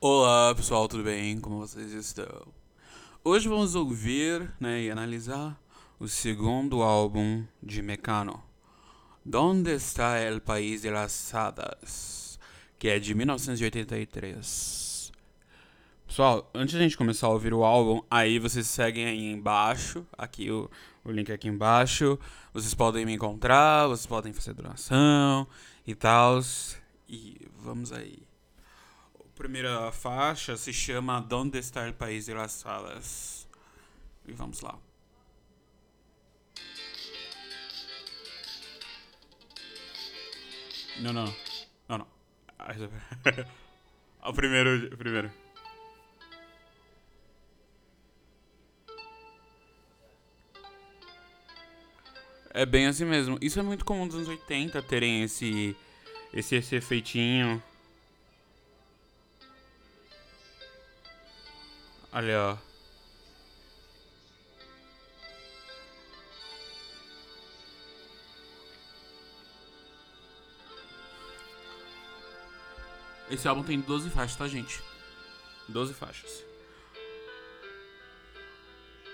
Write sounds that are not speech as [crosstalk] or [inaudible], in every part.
Olá pessoal, tudo bem? Como vocês estão? Hoje vamos ouvir né, e analisar o segundo álbum de Mecano, Donde está el país de las hadas, que é de 1983. Pessoal, antes de a gente começar a ouvir o álbum, aí vocês seguem aí embaixo, aqui o, o link aqui embaixo, vocês podem me encontrar, vocês podem fazer doação e tal. E vamos aí. Primeira faixa se chama Donde está el país de las hadas. E vamos lá. Não, não. Não, não. [laughs] o primeiro. O primeiro. É bem assim mesmo. Isso é muito comum dos anos 80 terem esse. Esse, esse efeitinho. Olha, ó. Esse álbum tem 12 faixas, tá, gente? 12 faixas.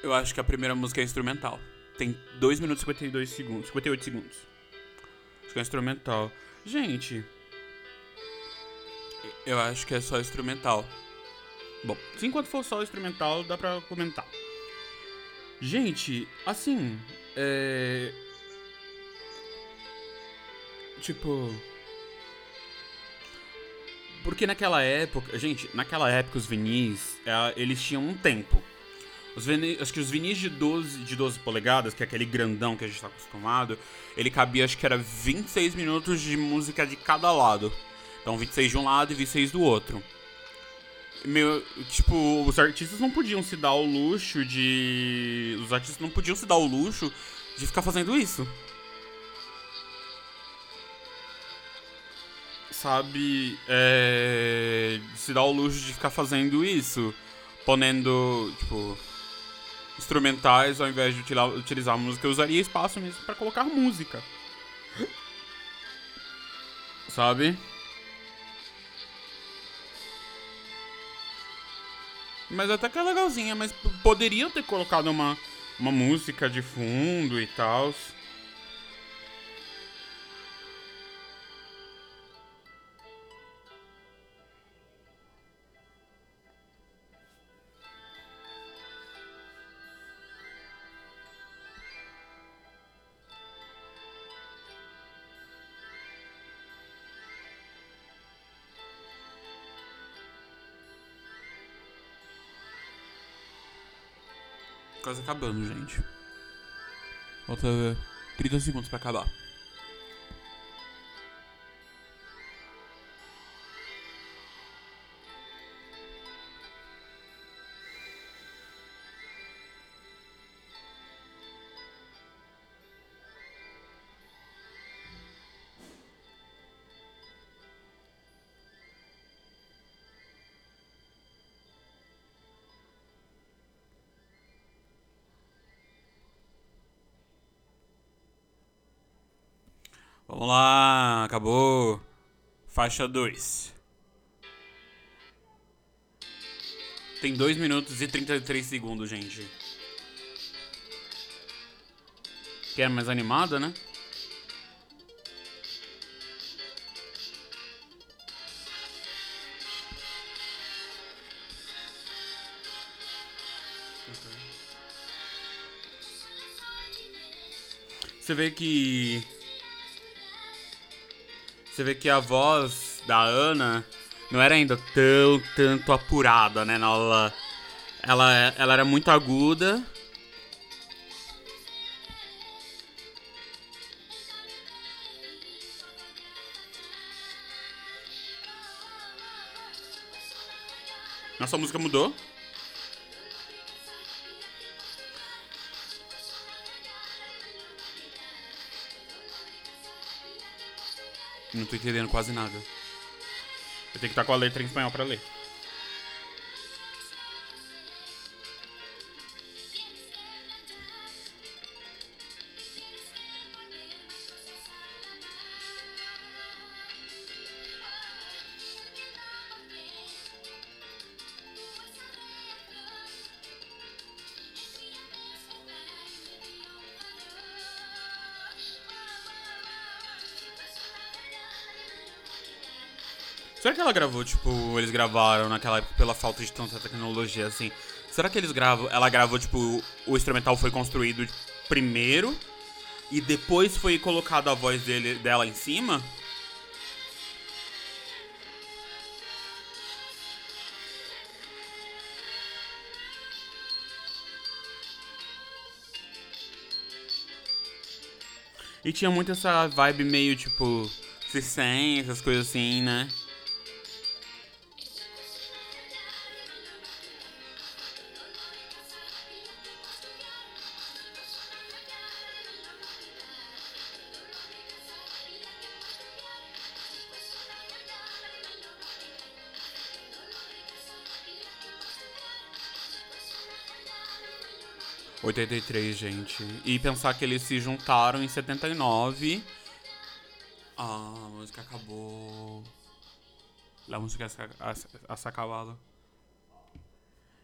Eu acho que a primeira música é instrumental. Tem 2 minutos e 52 segundos. 58 segundos. Acho que é instrumental. Gente. Eu acho que é só instrumental. Bom, se enquanto for só instrumental, dá pra comentar. Gente, assim. É. Tipo. Porque naquela época, gente, naquela época os vinis, é, eles tinham um tempo. Os vinis, acho que os vinis de 12, de 12 polegadas, que é aquele grandão que a gente tá acostumado, ele cabia, acho que era 26 minutos de música de cada lado. Então 26 de um lado e 26 do outro. Meu, tipo, os artistas não podiam se dar o luxo de. Os artistas não podiam se dar o luxo de ficar fazendo isso. sabe, é, se dá o luxo de ficar fazendo isso, ponendo, tipo, instrumentais ao invés de utilizar, utilizar música, eu usaria espaço mesmo para colocar música. Sabe? Mas até que é legalzinha, mas poderiam ter colocado uma, uma música de fundo e tal. Quase acabando, gente. Falta 30 segundos pra acabar. Vamos lá, acabou. Faixa 2. Tem 2 minutos e 33 segundos, gente. Quer mais animada, né? Você vê que você vê que a voz da Ana não era ainda tão, tanto apurada, né? Ela, ela, ela era muito aguda. Nossa, música mudou. Não tô entendendo quase nada. Eu tenho que estar com a letra em espanhol pra ler. Ela gravou, tipo, eles gravaram naquela época pela falta de tanta tecnologia, assim? Será que eles gravam, ela gravou, tipo, o instrumental foi construído primeiro e depois foi colocado a voz dele, dela em cima? E tinha muito essa vibe meio tipo circense, essas coisas assim, né? Oitenta e três, gente. E pensar que eles se juntaram em setenta e nove. Ah, a música acabou. A música ha acabado.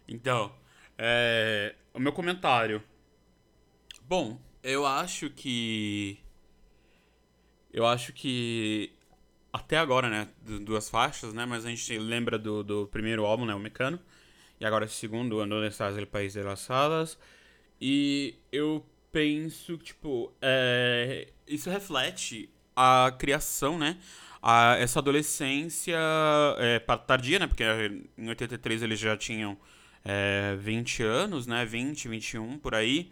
Então, é, o meu comentário. Bom, eu acho que. Eu acho que. Até agora, né? Duas faixas, né? Mas a gente lembra do, do primeiro álbum, né? O Mecano. E agora o segundo, Onde Estás El País de las Hadas. E eu penso, tipo, é, isso reflete a criação, né? A, essa adolescência é, tardia, né? Porque em 83 eles já tinham é, 20 anos, né? 20, 21, por aí.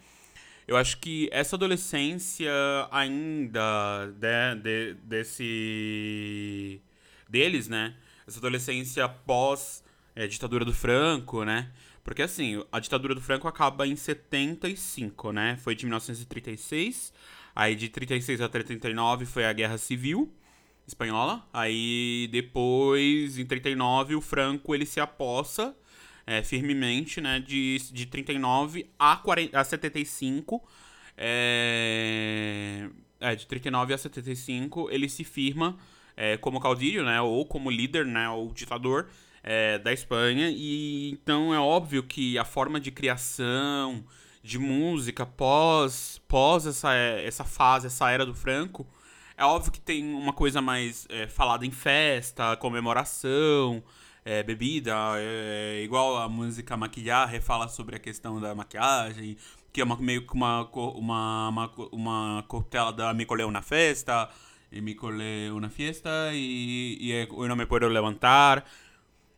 Eu acho que essa adolescência ainda de, de, desse deles, né? Essa adolescência pós é, ditadura do Franco, né? Porque assim, a ditadura do Franco acaba em 75, né? Foi de 1936. Aí de 36 a 39 foi a Guerra Civil espanhola. Aí depois, em 39, o Franco ele se aposta é, firmemente, né? De, de 39 a, 40, a 75. É, é, de 39 a 75, ele se firma é, como caudilho, né? Ou como líder, né? Ou ditador é, da Espanha. E então é óbvio que a forma de criação de música pós, pós essa, essa fase, essa era do Franco, é óbvio que tem uma coisa mais é, falada em festa, comemoração, é, bebida, é, igual a música Maquilhar, fala sobre a questão da maquiagem, que é uma, meio que uma, uma, uma, uma coquetela da Me Colei Una Festa, e Me Colei Una Fiesta, e, e Eu Não Me Puedo Levantar.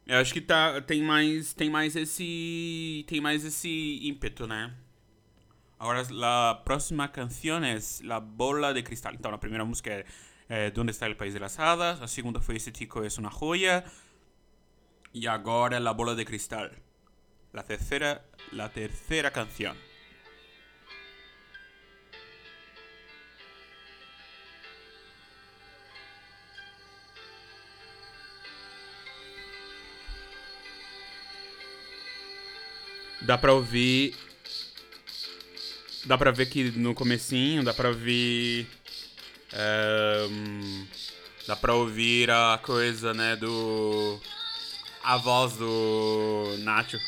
Eu acho que tá, tem mais tem mais esse tem mais esse ímpeto, né? Agora a próxima canção é La Bola de Cristal. Então a primeira música é Donde está el País de las Hadas, a segunda foi Esse Tico é uma joia e agora La Bola de Cristal. La terceira la terceira canção. Dá pra ouvir. Dá pra ver que no comecinho, dá pra ouvir. Um, dá pra ouvir a coisa, né, do. A voz do Nacho.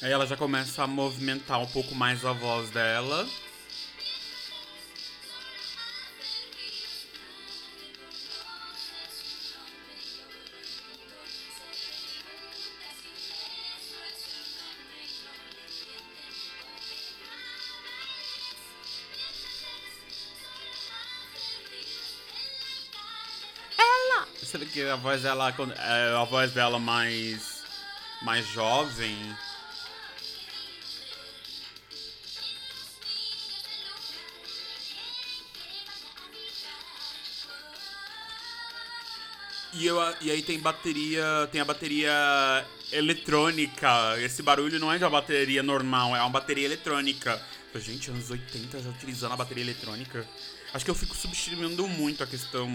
Aí ela já começa a movimentar um pouco mais a voz dela. Vê que a voz dela, é, a voz dela mais mais jovem E, eu, e aí tem bateria. Tem a bateria eletrônica. Esse barulho não é de uma bateria normal, é uma bateria eletrônica. Gente, anos 80 já utilizando a bateria eletrônica. Acho que eu fico subestimando muito a questão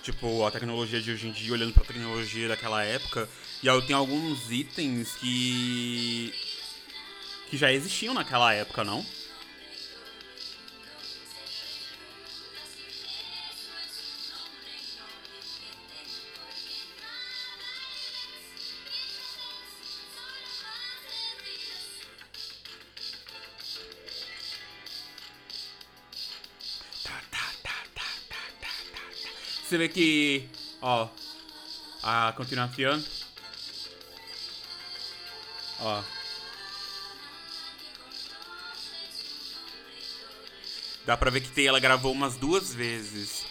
tipo, a tecnologia de hoje em dia, olhando pra tecnologia daquela época. E aí tem alguns itens que. que já existiam naquela época, não? Você vê que, ó, a continuação, ó, dá pra ver que ela gravou umas duas vezes.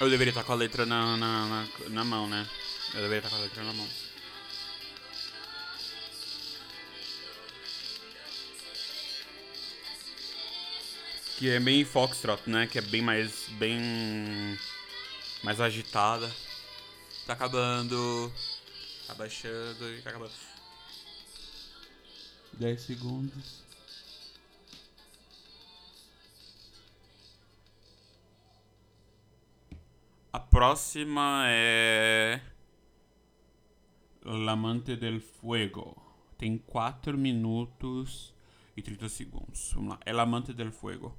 Eu deveria estar com a letra na, na, na, na mão, né? Eu deveria estar com a letra na mão. Que é bem foxtrot, né? Que é bem mais... Bem... Mais agitada. Tá acabando. Tá baixando e tá acabando. 10 segundos. Próxima é. L'Amante del Fuego. Tem 4 minutos e 30 segundos. Vamos lá. É L'Amante del Fuego.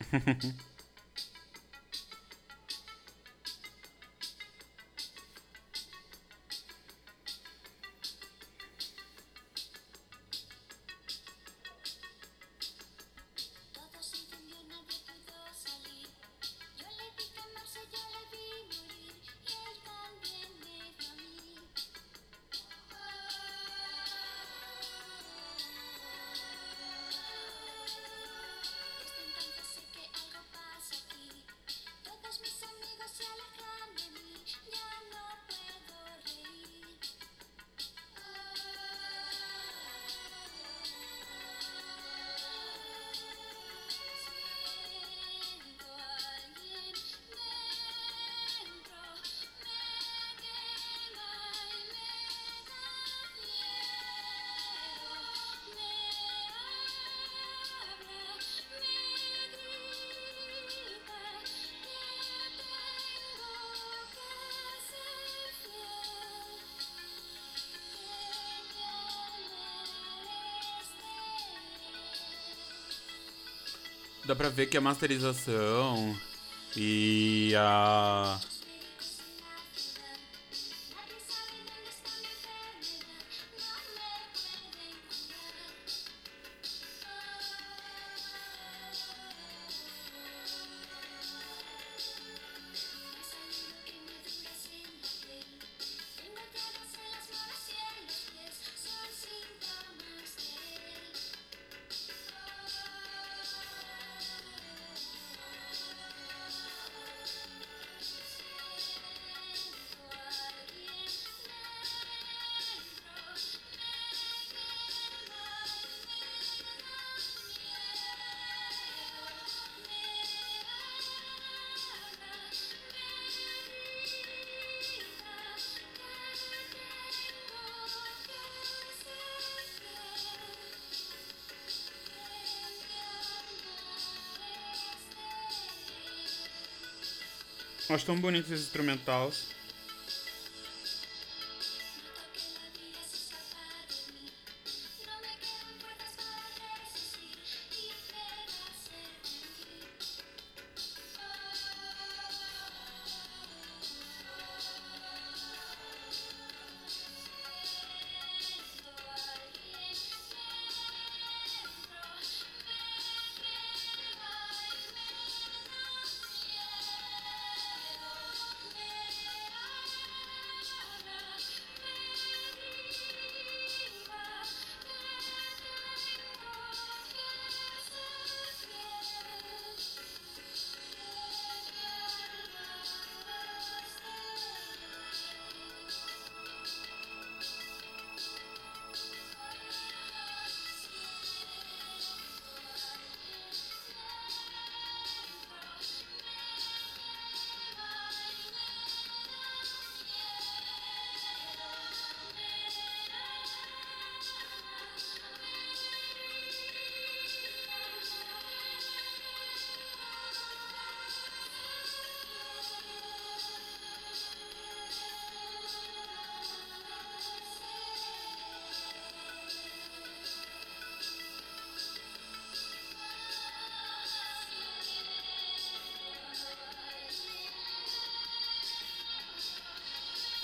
[laughs] dá pra ver que a masterização e a Acho tão bonitos esses instrumentais.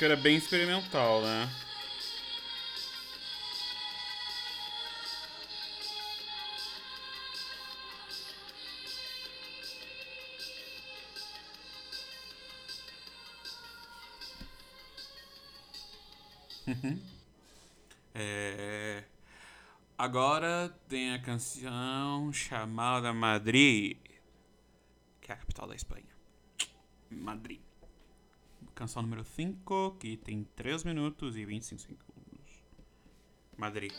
Música era bem experimental, né? [laughs] é... Agora tem a canção chamada Madrid, que é a capital da Espanha. Madrid. Canção número 5, que tem 3 minutos e 25 segundos. Madrid.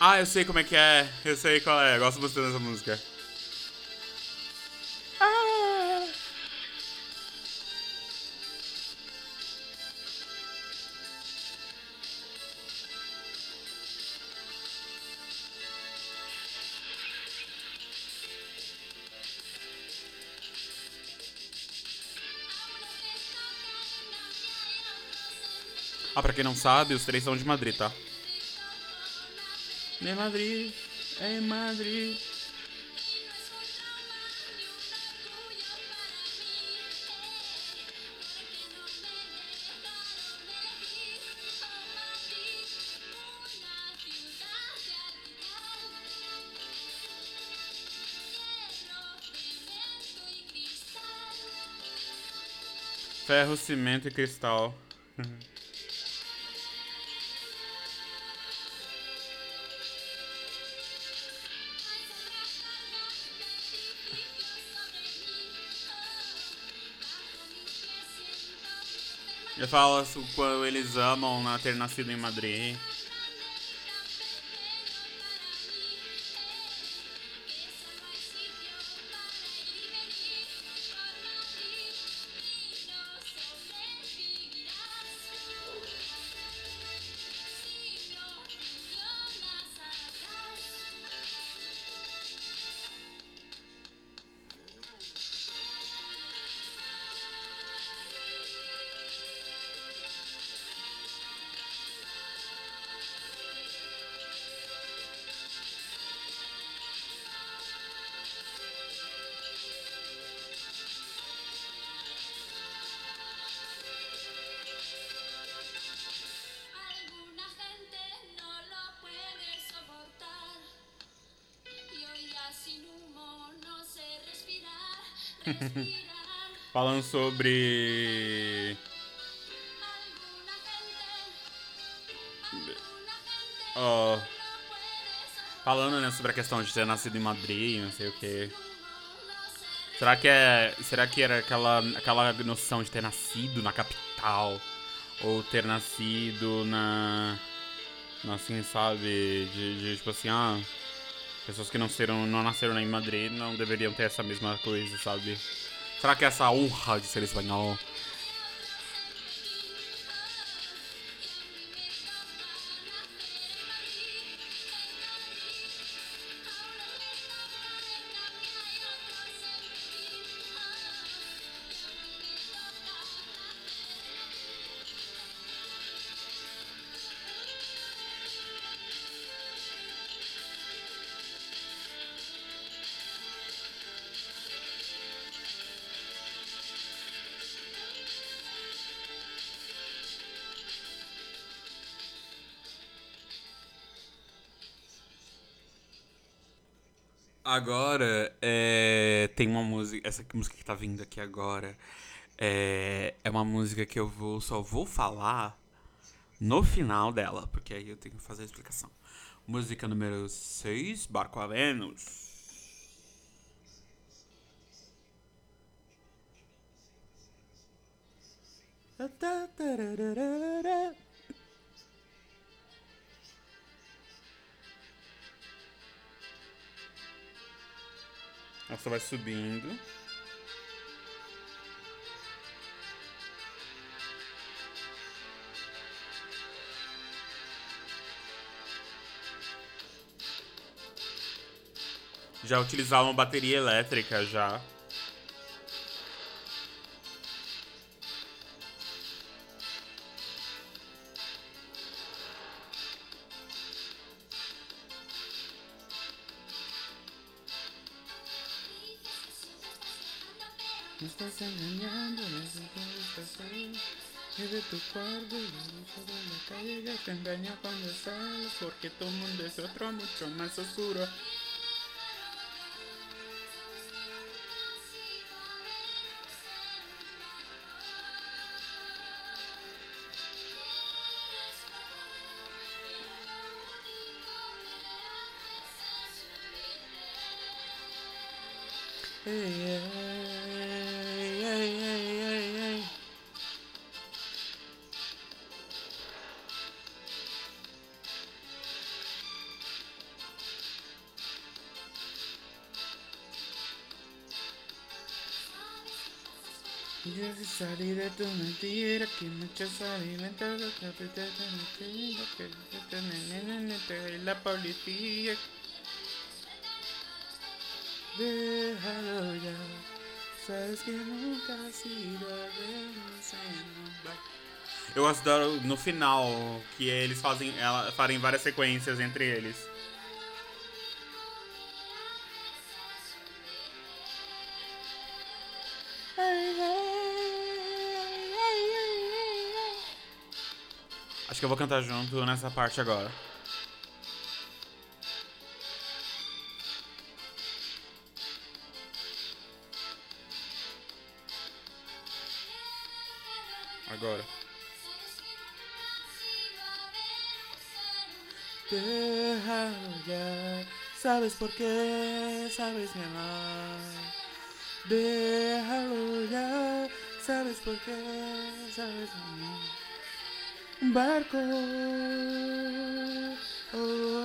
Ah, eu sei como é que é. Eu sei qual é. Eu gosto bastante dessa música. Pra quem não sabe, os três são de Madrid, tá? De Madrid, é Madrid. Ferro, cimento e cristal. [laughs] Ele fala o quando eles amam né, ter nascido em Madrid. [laughs] Falando sobre. Soportar. falando né, sobre a questão de ter nascido em Madrid, não sei o que. Será que é. Será que era aquela, aquela noção de ter nascido na capital? Ou ter nascido na. na, Assim, sabe? De, de, tipo assim, ah. Pessoas que não, seram, não nasceram em Madrid não deveriam ter essa mesma coisa, sabe? Será que essa honra de ser espanhol? Agora, é, tem uma música. Essa música que tá vindo aqui agora é, é uma música que eu vou, só vou falar no final dela, porque aí eu tenho que fazer a explicação. Música número 6, Barco a Vênus. Só vai subindo. Já utilizavam bateria elétrica já. Me estás engañando, estás ahí. Y de tu cuarto, y de la calle ya te engaña cuando sales. Porque tu mundo es otro mucho más oscuro. Si salí de tu mentira, que que te te la policía. Déjalo ya, sabes que nunca ha sido. Eu da, no final, que eles fazem, ela, farem várias sequências entre eles. Acho que eu vou cantar junto nessa parte agora. Agora. Ya, sabes por qué, sabes mi amor. Déjalo ya, sabes por qué, sabes mi amor. Barco. oh,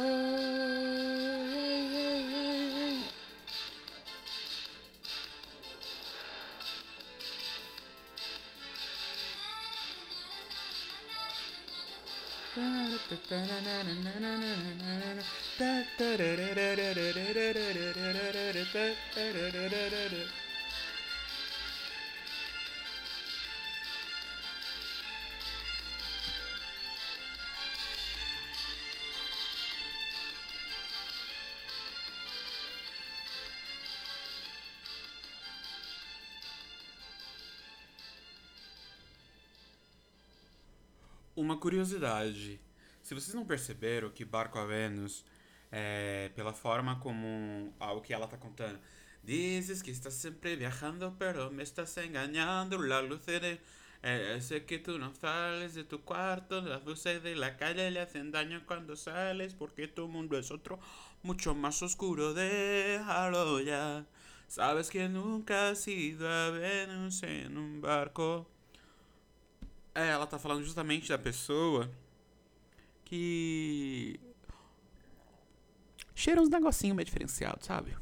Uma curiosidade. Se vocês não perceberam que Barco a Vênus, é, pela forma como algo que ela tá contando, Dices que estás sempre viajando, pero me estás engañando. La luz de. Sé que tú no sales de tu cuarto, las luces de la calle le hacen daño cuando sales, porque tu mundo es otro mucho más oscuro. Déjalo ya. Sabes que nunca has ido a Venus em um barco. É, ela tá falando justamente da pessoa que. cheira uns negocinho meio diferenciado, sabe?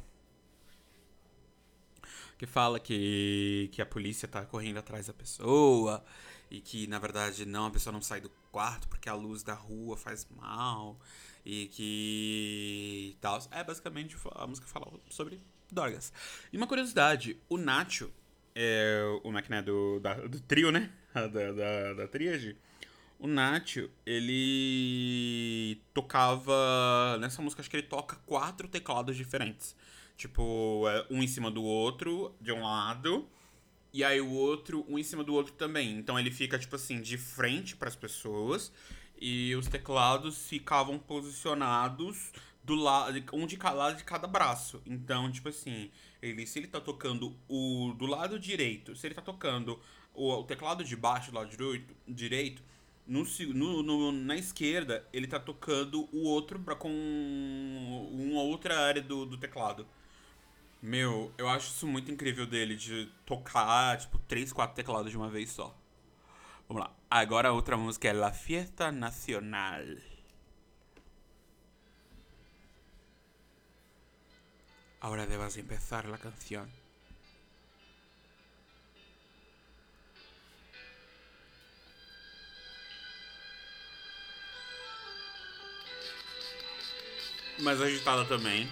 Que fala que, que a polícia tá correndo atrás da pessoa e que na verdade não, a pessoa não sai do quarto porque a luz da rua faz mal e que. tal. É basicamente a música fala sobre drogas. E uma curiosidade: o Nacho, é, o máquina do, da- do trio, né? Da, da, da tríade. O Nacho, ele tocava. Nessa música, acho que ele toca quatro teclados diferentes. Tipo, é, um em cima do outro, de um lado. E aí o outro, um em cima do outro também. Então ele fica, tipo assim, de frente para as pessoas. E os teclados ficavam posicionados do lado, um de cada lado de cada braço. Então, tipo assim, ele, se ele tá tocando o do lado direito, se ele tá tocando o, teclado de baixo do lado direito, direito no, no, no- na esquerda, ele tá tocando o outro bra- com uma outra área do, do teclado. Meu, eu acho isso muito incrível dele, de tocar, tipo, três, quatro teclados de uma vez só. Vamos lá. Agora a outra música é La Fiesta Nacional. Ahora debas empezar la canción. Mais agitada também.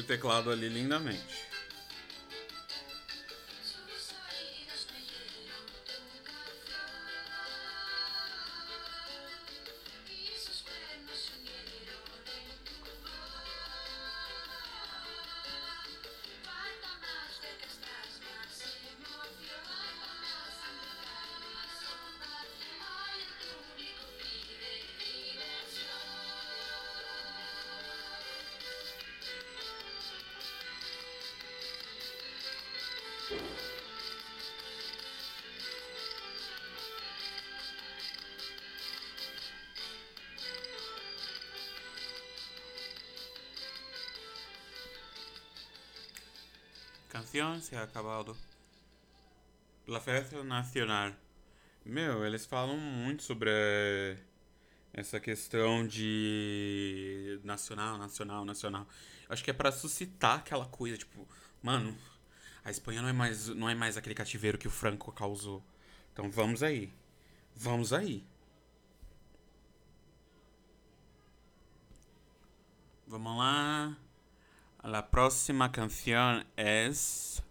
O teclado ali lindamente. Canção se ha acabado. La festa nacional. Meu, eles falam muito sobre essa questão de nacional, nacional, nacional. Acho que é pra suscitar aquela coisa, tipo, mano, a Espanha não é mais, não é mais aquele cativeiro que o Franco causou. Então vamos aí. Vamos aí. Vamos lá. La próxima canción es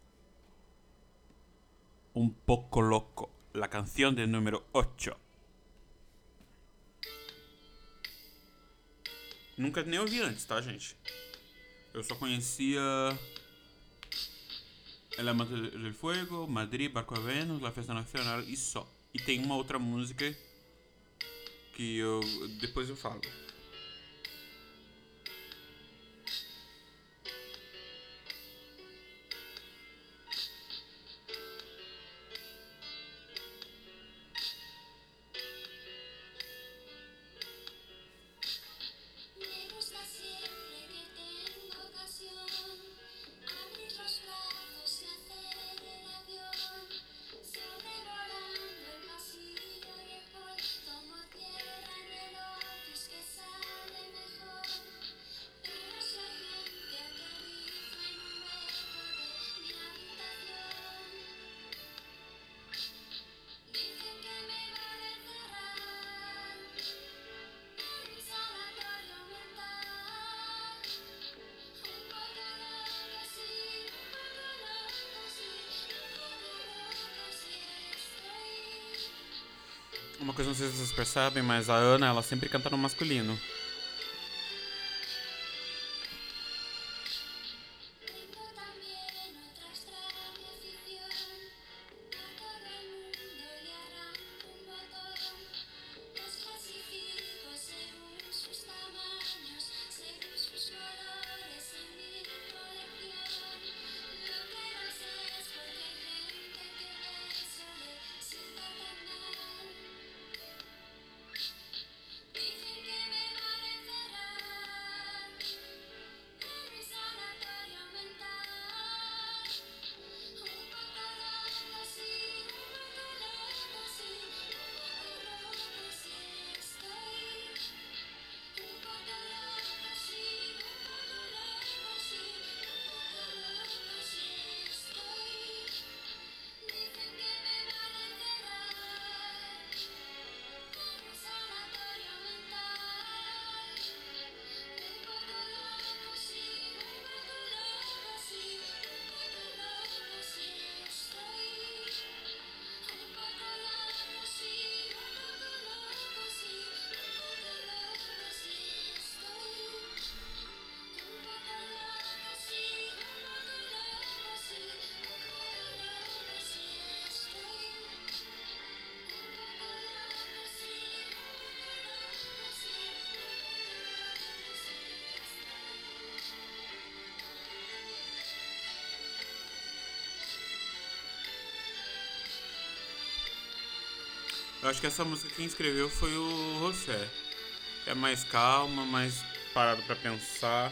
Un poco loco, la canción del número 8. Nunca nem ouvi antes, tá, gente? Eu só conhecia El Amante del Fuego, Madrid, Barco a Venus, La Festa Nacional e só. E tem uma outra música que eu depois eu falo. Uma coisa não sei se vocês percebem, mas a Ana, ela sempre canta no masculino. Acho que essa música quem escreveu foi o José. É mais calma, mais parado pra pensar.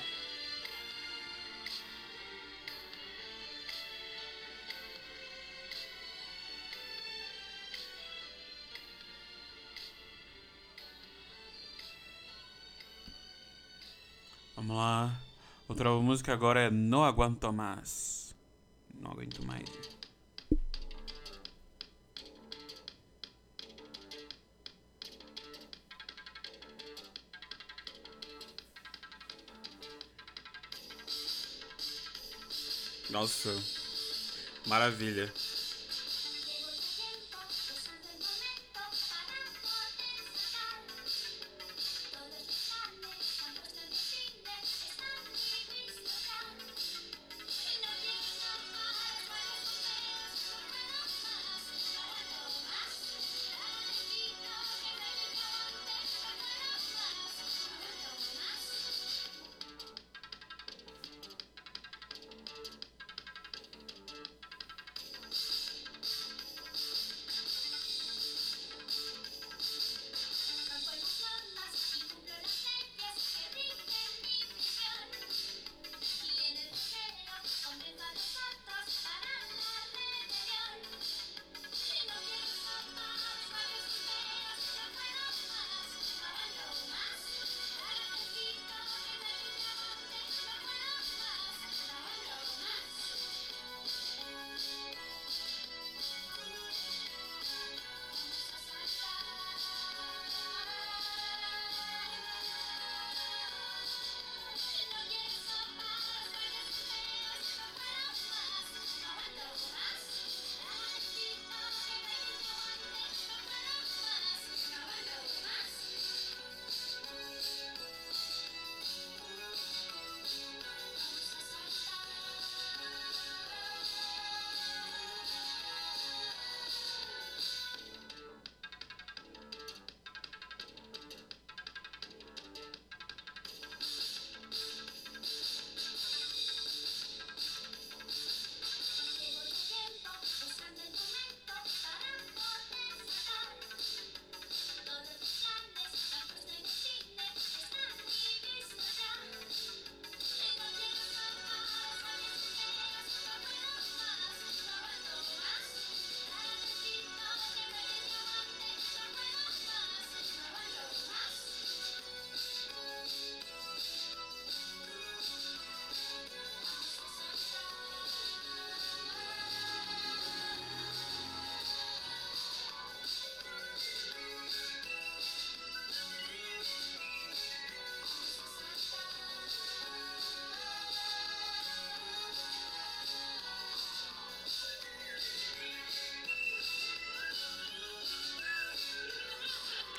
Vamos lá. Outra música agora é No Aguanto Mais. Não aguento mais. Nossa, maravilha.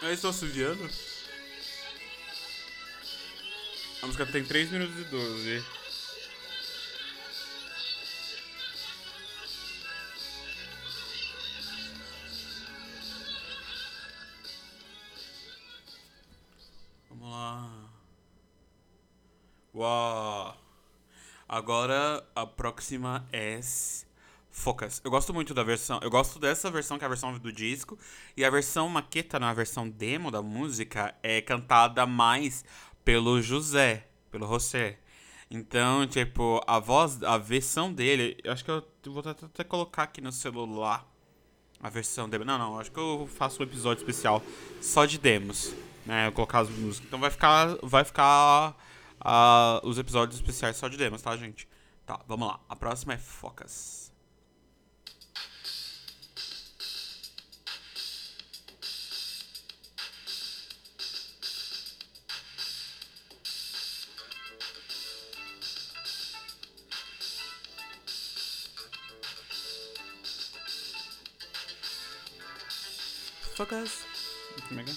Aí estou assoviando. A música tem 3 minutos e 12. Vamos lá. Uau. Agora a próxima é Focus. Eu gosto muito da versão. Eu gosto dessa versão, que é a versão do disco. E a versão maqueta, na versão demo da música, é cantada mais pelo José, pelo José. Então, tipo, a voz, a versão dele, eu acho que eu vou até, colocar aqui no celular a versão demo. Não, não, acho que eu faço um episódio especial só de demos, né? Eu colocar as músicas. Então vai ficar, vai ficar ah, os episódios especiais só de demos, tá, gente? Tá, vamos lá. A próxima é Focus. Focus. Como é que é?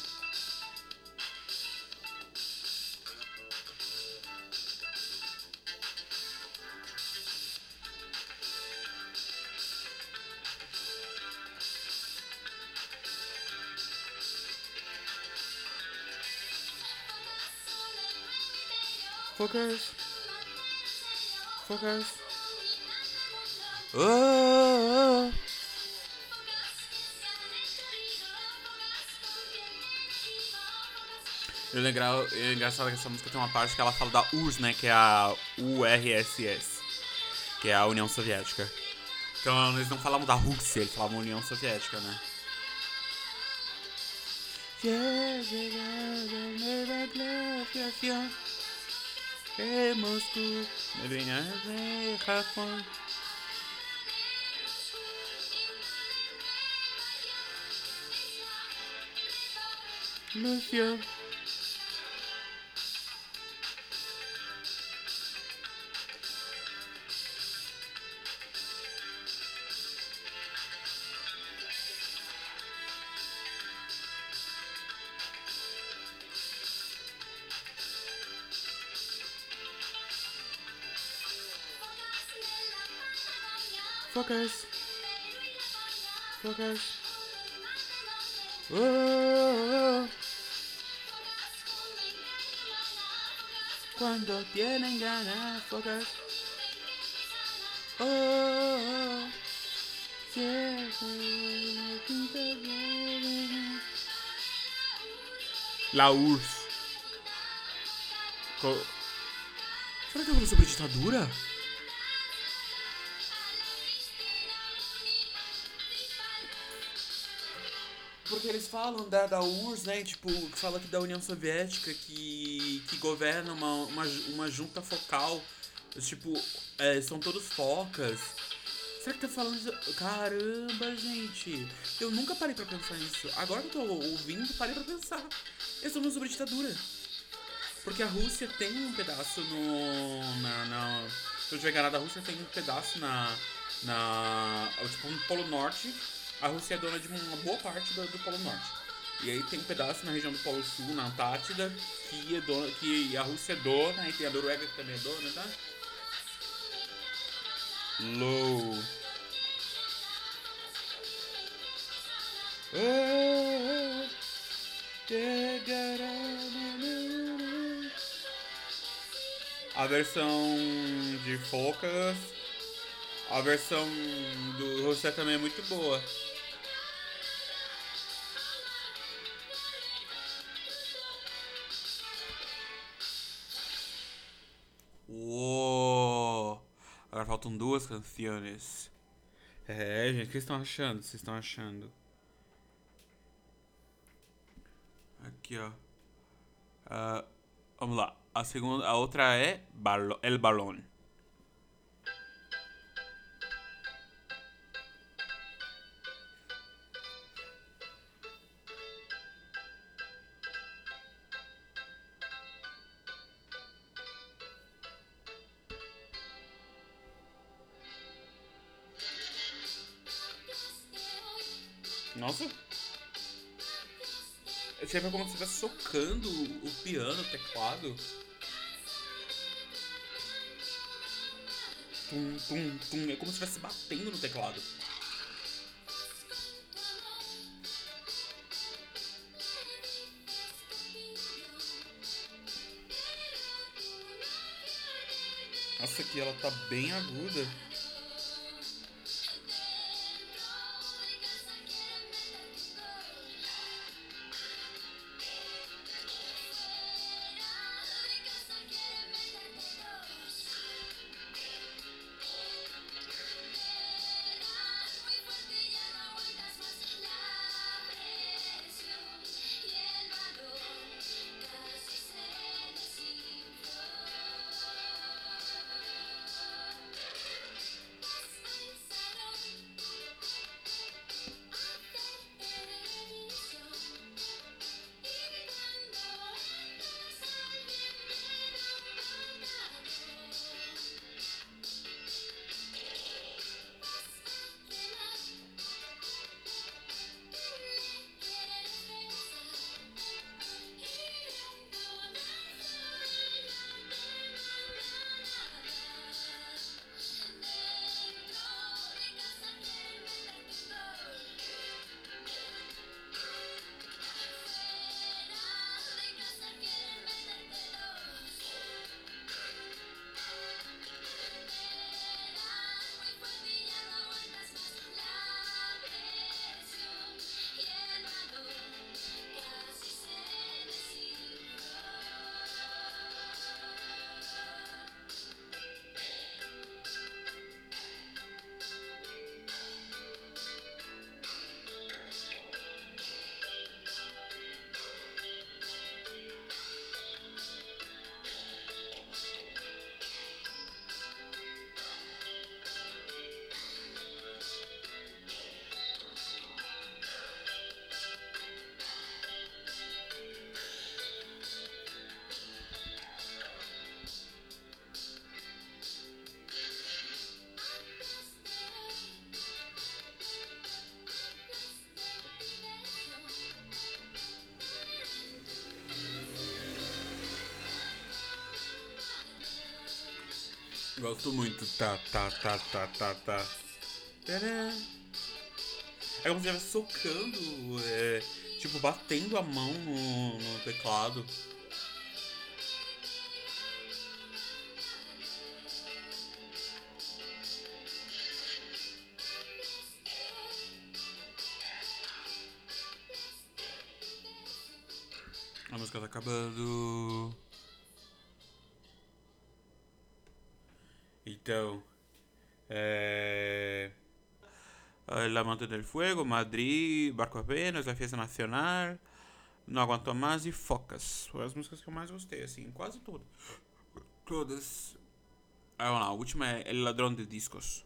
Focus. Focus. Oh. E o legal, é engraçado que essa música tem uma parte que ela fala da URSS, né? Que é a URSS, que é a União Soviética. Então eles não falavam da Rússia, eles falavam União Soviética, né? Moscou, Focus. Focus. Oh, cuando tienen ganas, focus. Oh, La URSS. Co- Será que eu vou sobre ditadura? Porque eles falam da, da URSS, né? Tipo, que fala que da União Soviética que, que governa uma, uma, uma junta focal. Tipo, é, são todos focas. Será que tá falando de... Caramba, gente. Eu nunca parei pra pensar nisso. Agora que eu tô ouvindo, parei pra pensar. Eles estão sobre ditadura. Porque a Rússia tem um pedaço no. Na. na se eu tiver enganado, a Rússia tem um pedaço na. Na. Tipo, no Polo Norte. A Rússia é dona de uma boa parte do, do Polo Norte. E aí tem um pedaço na região do Polo Sul, na Antártida, que, é dona, que a Rússia é dona, e tem a Noruega que também é dona, tá? Low. Oh, a versão de Focus, a versão do José também é muito boa. Uou! Agora faltam duas canções. É, gente, o que vocês estão achando? Vocês estão achando? Aqui, ó. Ah, vamos lá. A segunda, a outra é Balo- El Balón. Nossa. É sempre como se estivesse socando o piano, o teclado. Tum, tum, tum. É como se estivesse batendo no teclado. Nossa, aqui ela tá bem aguda. Gosto muito. Tá, tá, tá, tá, tá, tá. Tadã. É como se estivesse socando, é, tipo, batendo a mão no, no teclado. Amante del Fuego, Madrid, Barco Apenas, La Fiesta Nacional, Não Aguanto Mais e Focas. Foram as músicas que eu mais gostei, assim, quase todas. Todas. Ah, não, a última é El Ladrón de Discos.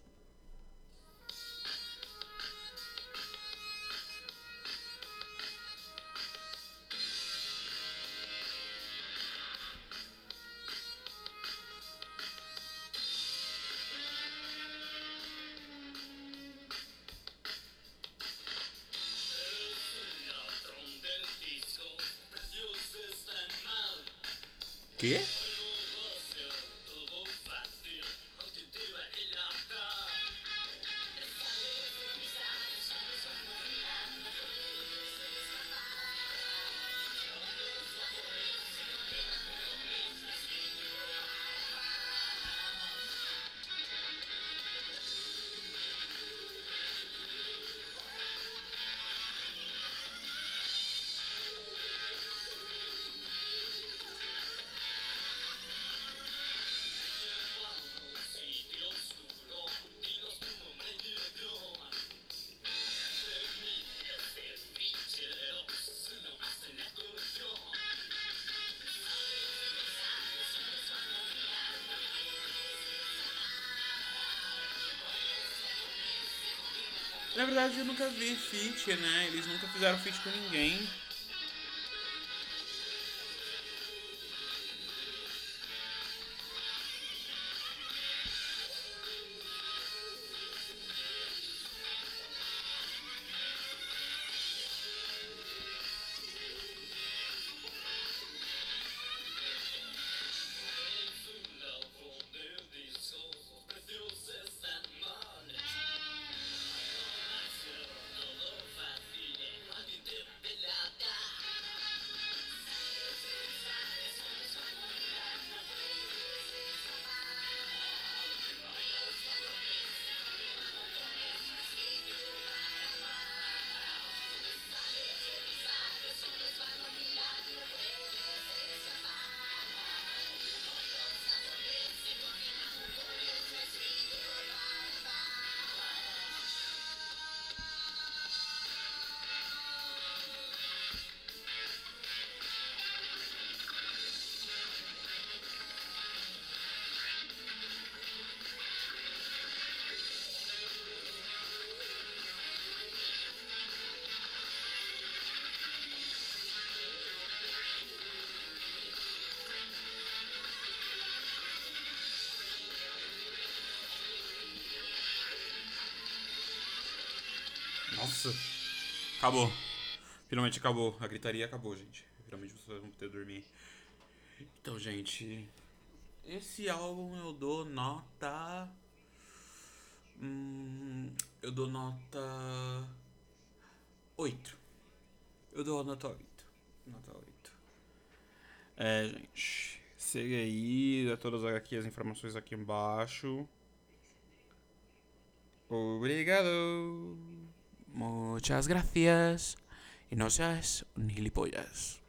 Na verdade, eu nunca vi feat, né? Eles nunca fizeram feat com ninguém. Acabou. Finalmente acabou. A gritaria acabou, gente. Finalmente vocês vão poder dormir. Então, gente. Esse álbum eu dou nota. Hum, eu dou nota. 8. Eu dou nota 8. Nota 8. É, gente. Segue aí. Dá todas aqui as informações aqui embaixo. Obrigado. Muchas gracias. Y no seas un gilipollas.